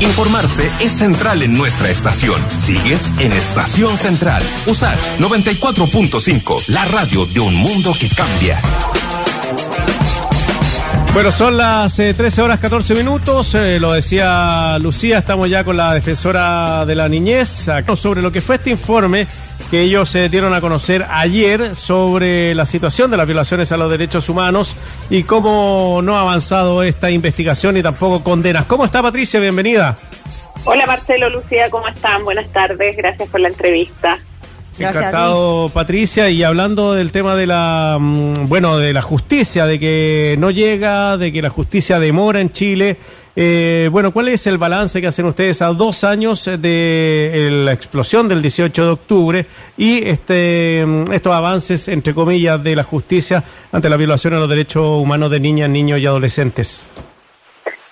Informarse es central en nuestra estación. Sigues en Estación Central. USACH 94.5, la radio de un mundo que cambia. Bueno, son las 13 eh, horas 14 minutos. Eh, lo decía Lucía, estamos ya con la defensora de la niñez sobre lo que fue este informe que ellos se dieron a conocer ayer sobre la situación de las violaciones a los derechos humanos y cómo no ha avanzado esta investigación y tampoco condenas. ¿Cómo está Patricia? Bienvenida. Hola Marcelo, Lucía, ¿cómo están? Buenas tardes, gracias por la entrevista. Encantado, Patricia. Y hablando del tema de la, mm, bueno, de la justicia, de que no llega, de que la justicia demora en Chile. Eh, bueno, ¿cuál es el balance que hacen ustedes a dos años de la explosión del 18 de octubre y este, mm, estos avances, entre comillas, de la justicia ante la violación de los derechos humanos de niñas, niños y adolescentes?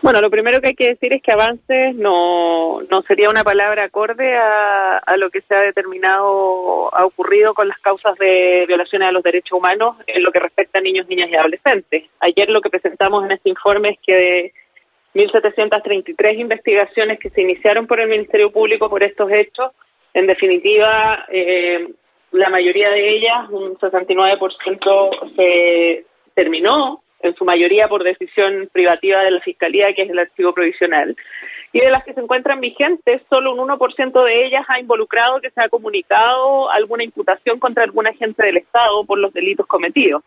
Bueno, lo primero que hay que decir es que avances no, no sería una palabra acorde a, a, lo que se ha determinado, ha ocurrido con las causas de violaciones a los derechos humanos en lo que respecta a niños, niñas y adolescentes. Ayer lo que presentamos en este informe es que 1.733 investigaciones que se iniciaron por el Ministerio Público por estos hechos, en definitiva, eh, la mayoría de ellas, un 69%, se terminó en su mayoría por decisión privativa de la Fiscalía, que es el archivo provisional. Y de las que se encuentran vigentes, solo un 1% de ellas ha involucrado que se ha comunicado alguna imputación contra algún agente del Estado por los delitos cometidos,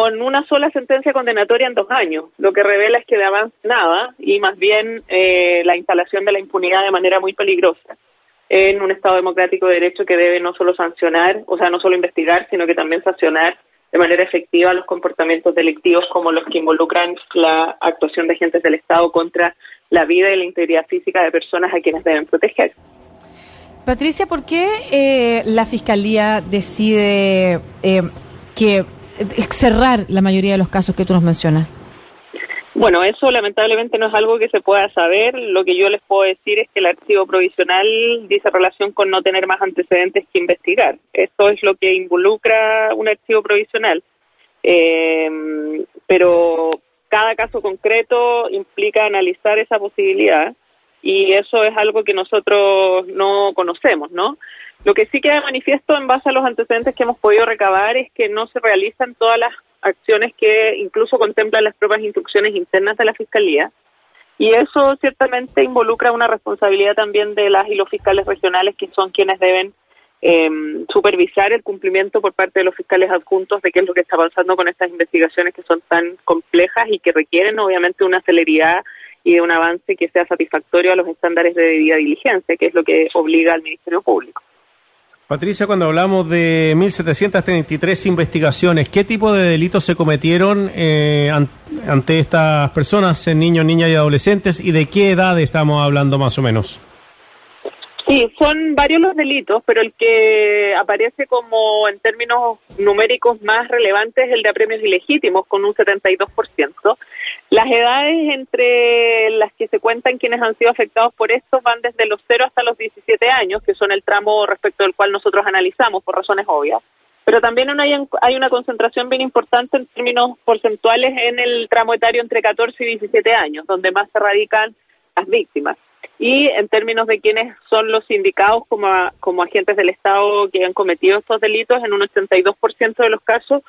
con una sola sentencia condenatoria en dos años, lo que revela es que de avance nada y más bien eh, la instalación de la impunidad de manera muy peligrosa en un Estado democrático de derecho que debe no solo sancionar, o sea, no solo investigar, sino que también sancionar de manera efectiva los comportamientos delictivos como los que involucran la actuación de agentes del Estado contra la vida y la integridad física de personas a quienes deben proteger. Patricia, ¿por qué eh, la Fiscalía decide eh, que cerrar la mayoría de los casos que tú nos mencionas? Bueno, eso lamentablemente no es algo que se pueda saber. Lo que yo les puedo decir es que el archivo provisional dice relación con no tener más antecedentes que investigar. Esto es lo que involucra un archivo provisional. Eh, pero cada caso concreto implica analizar esa posibilidad y eso es algo que nosotros no conocemos, ¿no? Lo que sí queda manifiesto en base a los antecedentes que hemos podido recabar es que no se realizan todas las acciones que incluso contemplan las propias instrucciones internas de la Fiscalía. Y eso ciertamente involucra una responsabilidad también de las y los fiscales regionales, que son quienes deben em, supervisar el cumplimiento por parte de los fiscales adjuntos de qué es lo que está avanzando con estas investigaciones que son tan complejas y que requieren obviamente una celeridad y de un avance que sea satisfactorio a los estándares de debida diligencia, que es lo que obliga al Ministerio Público. Patricia, cuando hablamos de 1.733 investigaciones, ¿qué tipo de delitos se cometieron eh, ante estas personas, niños, niñas y adolescentes, y de qué edad estamos hablando más o menos? Sí, son varios los delitos, pero el que aparece como en términos numéricos más relevantes es el de apremios ilegítimos, con un 72%. Las edades entre las que se cuentan quienes han sido afectados por esto van desde los 0 hasta los 17 años, que son el tramo respecto al cual nosotros analizamos por razones obvias. Pero también hay, hay una concentración bien importante en términos porcentuales en el tramo etario entre 14 y 17 años, donde más se radican las víctimas y en términos de quiénes son los indicados como, como agentes del Estado que han cometido estos delitos, en un 82% de los casos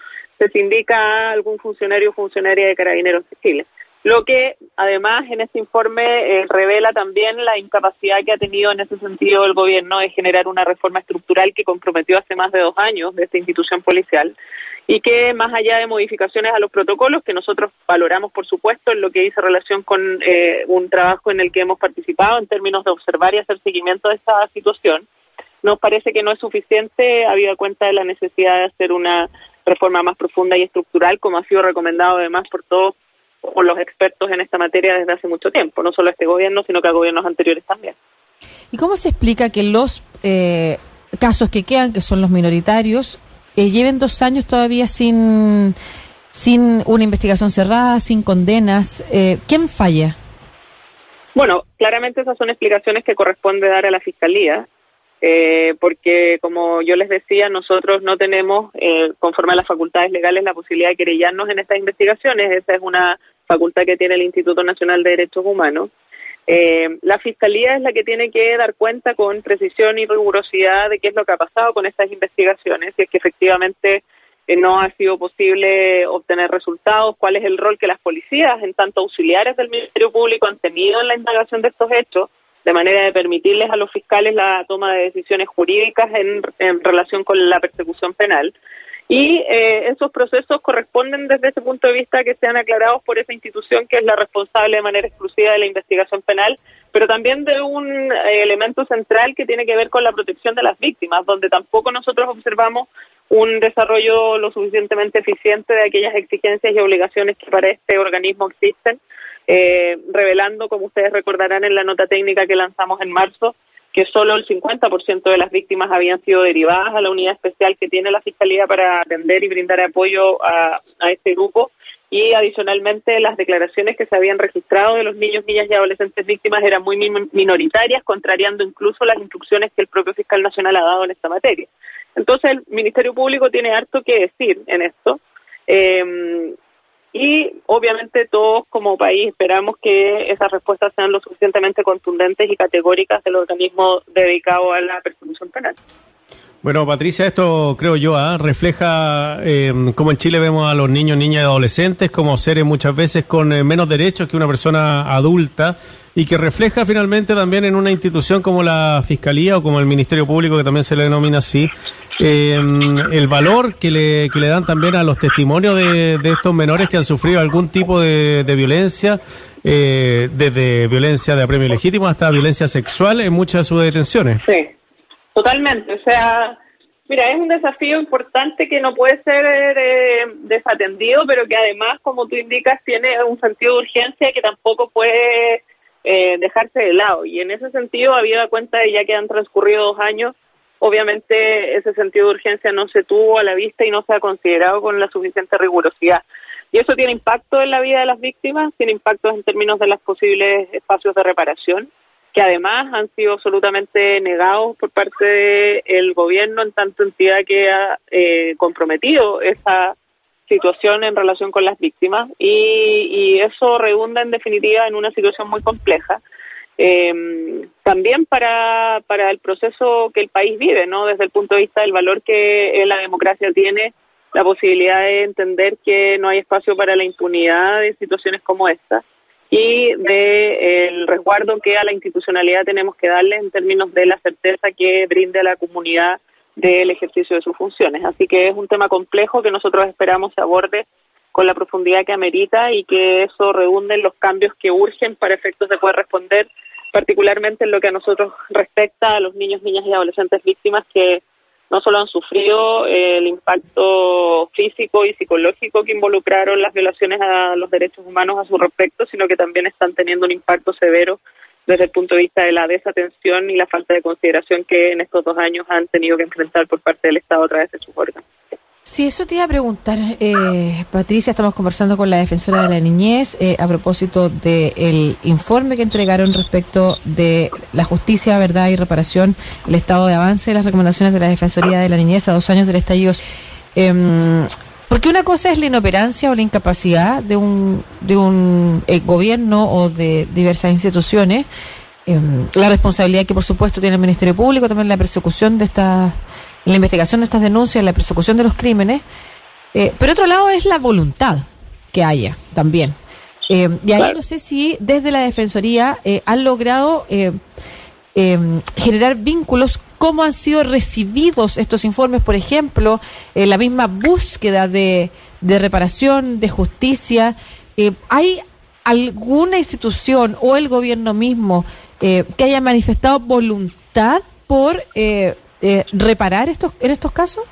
se indica a algún funcionario o funcionaria de carabineros de Chile. Lo que además en este informe eh, revela también la incapacidad que ha tenido en ese sentido el gobierno de generar una reforma estructural que comprometió hace más de dos años de esta institución policial y que más allá de modificaciones a los protocolos que nosotros valoramos por supuesto en lo que dice relación con eh, un trabajo en el que hemos participado en términos de observar y hacer seguimiento de esta situación nos parece que no es suficiente habida cuenta de la necesidad de hacer una reforma más profunda y estructural como ha sido recomendado además por todos por los expertos en esta materia desde hace mucho tiempo no solo este gobierno sino que a gobiernos anteriores también ¿Y cómo se explica que los eh, casos que quedan, que son los minoritarios, eh, lleven dos años todavía sin, sin una investigación cerrada, sin condenas. Eh, ¿Quién falla? Bueno, claramente esas son explicaciones que corresponde dar a la Fiscalía, eh, porque como yo les decía, nosotros no tenemos, eh, conforme a las facultades legales, la posibilidad de querellarnos en estas investigaciones. Esa es una facultad que tiene el Instituto Nacional de Derechos Humanos. Eh, la Fiscalía es la que tiene que dar cuenta con precisión y rigurosidad de qué es lo que ha pasado con estas investigaciones, si es que efectivamente eh, no ha sido posible obtener resultados, cuál es el rol que las policías, en tanto auxiliares del Ministerio Público, han tenido en la indagación de estos hechos, de manera de permitirles a los fiscales la toma de decisiones jurídicas en, en relación con la persecución penal. Y eh, esos procesos corresponden desde ese punto de vista que sean aclarados por esa institución que es la responsable de manera exclusiva de la investigación penal, pero también de un eh, elemento central que tiene que ver con la protección de las víctimas, donde tampoco nosotros observamos un desarrollo lo suficientemente eficiente de aquellas exigencias y obligaciones que para este organismo existen, eh, revelando, como ustedes recordarán en la nota técnica que lanzamos en marzo, que solo el 50% de las víctimas habían sido derivadas a la unidad especial que tiene la Fiscalía para atender y brindar apoyo a, este grupo. Y adicionalmente las declaraciones que se habían registrado de los niños, niñas y adolescentes víctimas eran muy minoritarias, contrariando incluso las instrucciones que el propio fiscal nacional ha dado en esta materia. Entonces el Ministerio Público tiene harto que decir en esto. Eh, y obviamente todos como país esperamos que esas respuestas sean lo suficientemente contundentes y categóricas del organismo dedicado a la persecución penal. Bueno, Patricia, esto creo yo ¿ah? refleja eh, cómo en Chile vemos a los niños, niñas y adolescentes como seres muchas veces con eh, menos derechos que una persona adulta y que refleja finalmente también en una institución como la Fiscalía o como el Ministerio Público, que también se le denomina así, eh, el valor que le, que le dan también a los testimonios de, de estos menores que han sufrido algún tipo de, violencia, eh, desde violencia de apremio legítimo hasta violencia sexual en muchas de sus detenciones. Sí, totalmente. O sea, mira, es un desafío importante que no puede ser eh, desatendido, pero que además, como tú indicas, tiene un sentido de urgencia que tampoco puede eh, dejarse de lado. Y en ese sentido, había cuenta de ya que han transcurrido dos años, obviamente ese sentido de urgencia no se tuvo a la vista y no se ha considerado con la suficiente rigurosidad. Y eso tiene impacto en la vida de las víctimas, tiene impacto en términos de los posibles espacios de reparación, que además han sido absolutamente negados por parte del gobierno en tanto entidad que ha eh, comprometido esa situación en relación con las víctimas y, eso redunda en definitiva en una situación muy compleja. Eh, también para, para el proceso que el país vive, ¿no? Desde el punto de vista del valor que la democracia tiene, la posibilidad de entender que no hay espacio para la impunidad de situaciones como esta y de el resguardo que a la institucionalidad tenemos que darle en términos de la certeza que brinde a la comunidad del ejercicio de sus funciones. Así que es un tema complejo que nosotros esperamos se aborde con la profundidad que amerita y que eso redunde en los cambios que urgen para efectos de poder responder, particularmente en lo que a nosotros respecta a los niños, niñas y adolescentes víctimas que no solo han sufrido el impacto físico y psicológico que involucraron las violaciones a los derechos humanos a su respecto, sino que también están teniendo un impacto severo desde el punto de vista de la desatención y la falta de consideración que en estos dos años han tenido que enfrentar por parte del Estado a través de sus órganos. Sí, eso te iba a preguntar, eh, Patricia. Estamos conversando con la defensora de la niñez eh, a propósito del informe que entregaron respecto de la justicia, verdad y reparación, el estado de avance de las recomendaciones de la Defensoría de la Niñez a dos años del estallido. Eh, porque una cosa es la inoperancia o la incapacidad de un, de un eh, gobierno o de diversas instituciones, em, la responsabilidad que por supuesto tiene el Ministerio Público, también la persecución de estas, la investigación de estas denuncias, la persecución de los crímenes, eh, pero otro lado es la voluntad que haya también. Em, y ahí no sé si desde la Defensoría eh, han logrado em, generar vínculos cómo han sido recibidos estos informes, por ejemplo, eh, la misma búsqueda de, reparación, de justicia. Eh, ¿Hay alguna institución o el gobierno mismo eh, que haya manifestado voluntad por reparar estos, en estos casos?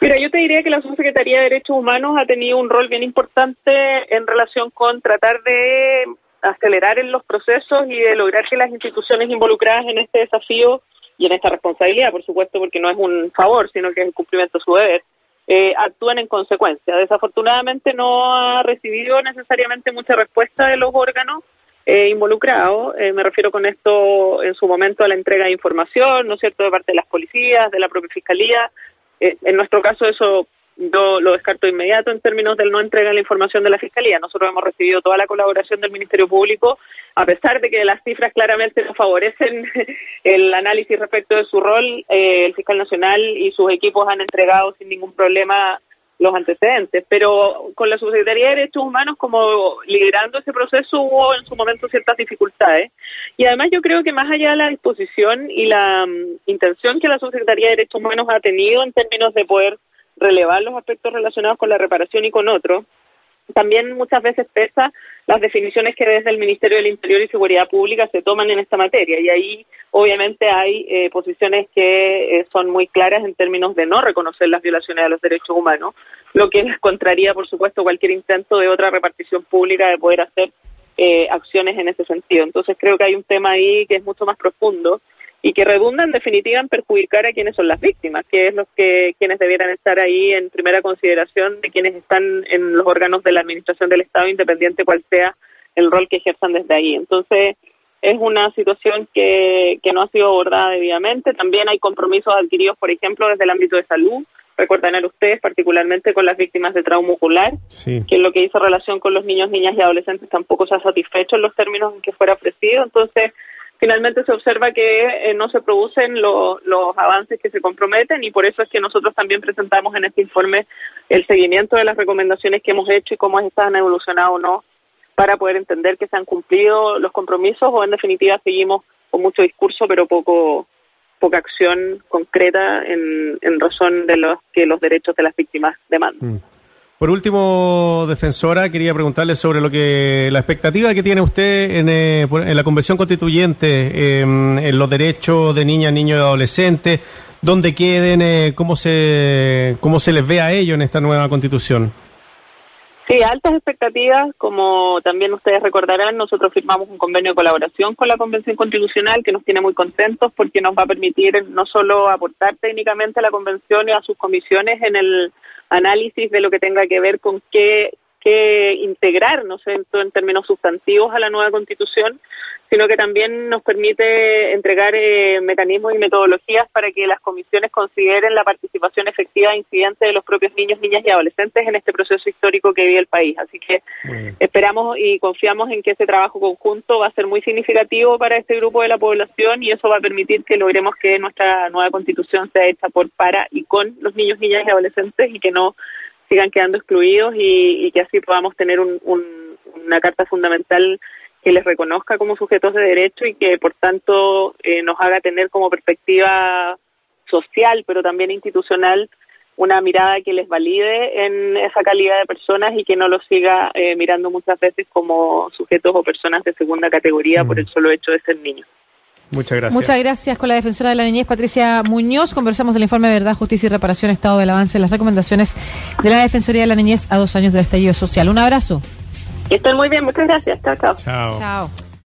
Mira, yo te diría que la Subsecretaría de Derechos Humanos ha tenido un rol bien importante en relación con tratar de acelerar en los procesos y de lograr que las instituciones involucradas en este desafío y en esta responsabilidad, por supuesto, porque no es un favor, sino que es el cumplimiento de su deber, eh, actúen en consecuencia. Desafortunadamente no ha recibido necesariamente mucha respuesta de los órganos eh, involucrados. Eh, me refiero con esto en su momento a la entrega de información, ¿no es cierto?, de parte de las policías, de la propia fiscalía. en nuestro caso eso yo lo descarto inmediato en términos del no entrega de la información de la Fiscalía. Nosotros hemos recibido toda la colaboración del Ministerio Público, a pesar de que las cifras claramente no favorecen el análisis respecto de su rol, eh, el fiscal nacional y sus equipos han entregado sin ningún problema los antecedentes, pero con la Subsecretaría de Derechos Humanos como liderando ese proceso hubo en su momento ciertas dificultades. Y además yo creo que más allá de la disposición y la mm, intención que la Subsecretaría de Derechos Humanos ha tenido en términos de poder relevar los aspectos relacionados con la reparación y con otros, también muchas veces pesa las definiciones que desde el Ministerio del Interior y Seguridad Pública se toman en esta materia. Y ahí, obviamente, hay eh, posiciones que eh, son muy claras en términos de no reconocer las violaciones a los derechos humanos, lo que contraría, por supuesto, cualquier intento de otra repartición pública de poder hacer eh, acciones en ese sentido. Entonces, creo que hay un tema ahí que es mucho más profundo y que redunda en definitiva en perjudicar a quienes son las víctimas, que es los que quienes debieran estar ahí en primera consideración de quienes están en los órganos de la administración del Estado, independiente cual sea el rol que ejerzan desde ahí. Entonces, es una situación que, que no ha sido abordada debidamente. También hay compromisos adquiridos, por ejemplo, desde el ámbito de salud. Recordarán ustedes, particularmente con las víctimas de trauma ocular, que lo que hizo relación con los niños, niñas y adolescentes tampoco se ha satisfecho en los términos en que fuera ofrecido. Entonces, finalmente se observa que eh, no se producen los avances que se comprometen y por eso es que nosotros también presentamos en este informe el seguimiento de las recomendaciones que hemos hecho y cómo estas han evolucionado o no para poder entender que se han cumplido los compromisos o en definitiva seguimos con mucho discurso pero poco poca acción concreta en, en razón de los que los derechos de las víctimas demandan. Mm. Por último, defensora, quería preguntarle sobre lo que la expectativa que tiene usted en, eh, en la Convención Constituyente, em, en los derechos de niñas, niños y adolescentes, dónde queden, eh, cómo se cómo se les ve a ellos en esta nueva Constitución. Sí, altas expectativas. Como también ustedes recordarán, nosotros firmamos un convenio de colaboración con la Convención Constitucional que nos tiene muy contentos porque nos va a permitir no solo aportar técnicamente a la Convención y a sus comisiones en el análisis de lo que tenga que ver con qué, qué integrar, no sé, en términos sustantivos a la nueva Constitución, sino que también nos permite entregar eh, mecanismos y metodologías para que las comisiones consideren la participación efectiva e incidente de los propios niños, niñas y adolescentes en este proceso histórico que vive el país. Así que esperamos y confiamos en que ese trabajo conjunto va a ser muy significativo para este grupo de la población y eso va a permitir que logremos que nuestra nueva constitución sea hecha por, para y con los niños, niñas y adolescentes y que no sigan quedando excluidos y, que así podamos tener una carta fundamental que les reconozca como sujetos de derecho y que por tanto eh, nos haga tener como perspectiva social, pero también institucional, una mirada que les valide en esa calidad de personas y que no los siga eh, mirando muchas veces como sujetos o personas de segunda categoría por el solo hecho de ser niños. Muchas gracias. Muchas gracias con la defensora de la niñez, Patricia Muñoz. Conversamos del informe de Verdad, Justicia y Reparación, Estado del Avance, las recomendaciones de la Defensoría de la Niñez a dos años del estallido social. Un abrazo. Que estén muy bien, muchas gracias. Chao, chao. Chao. Chao.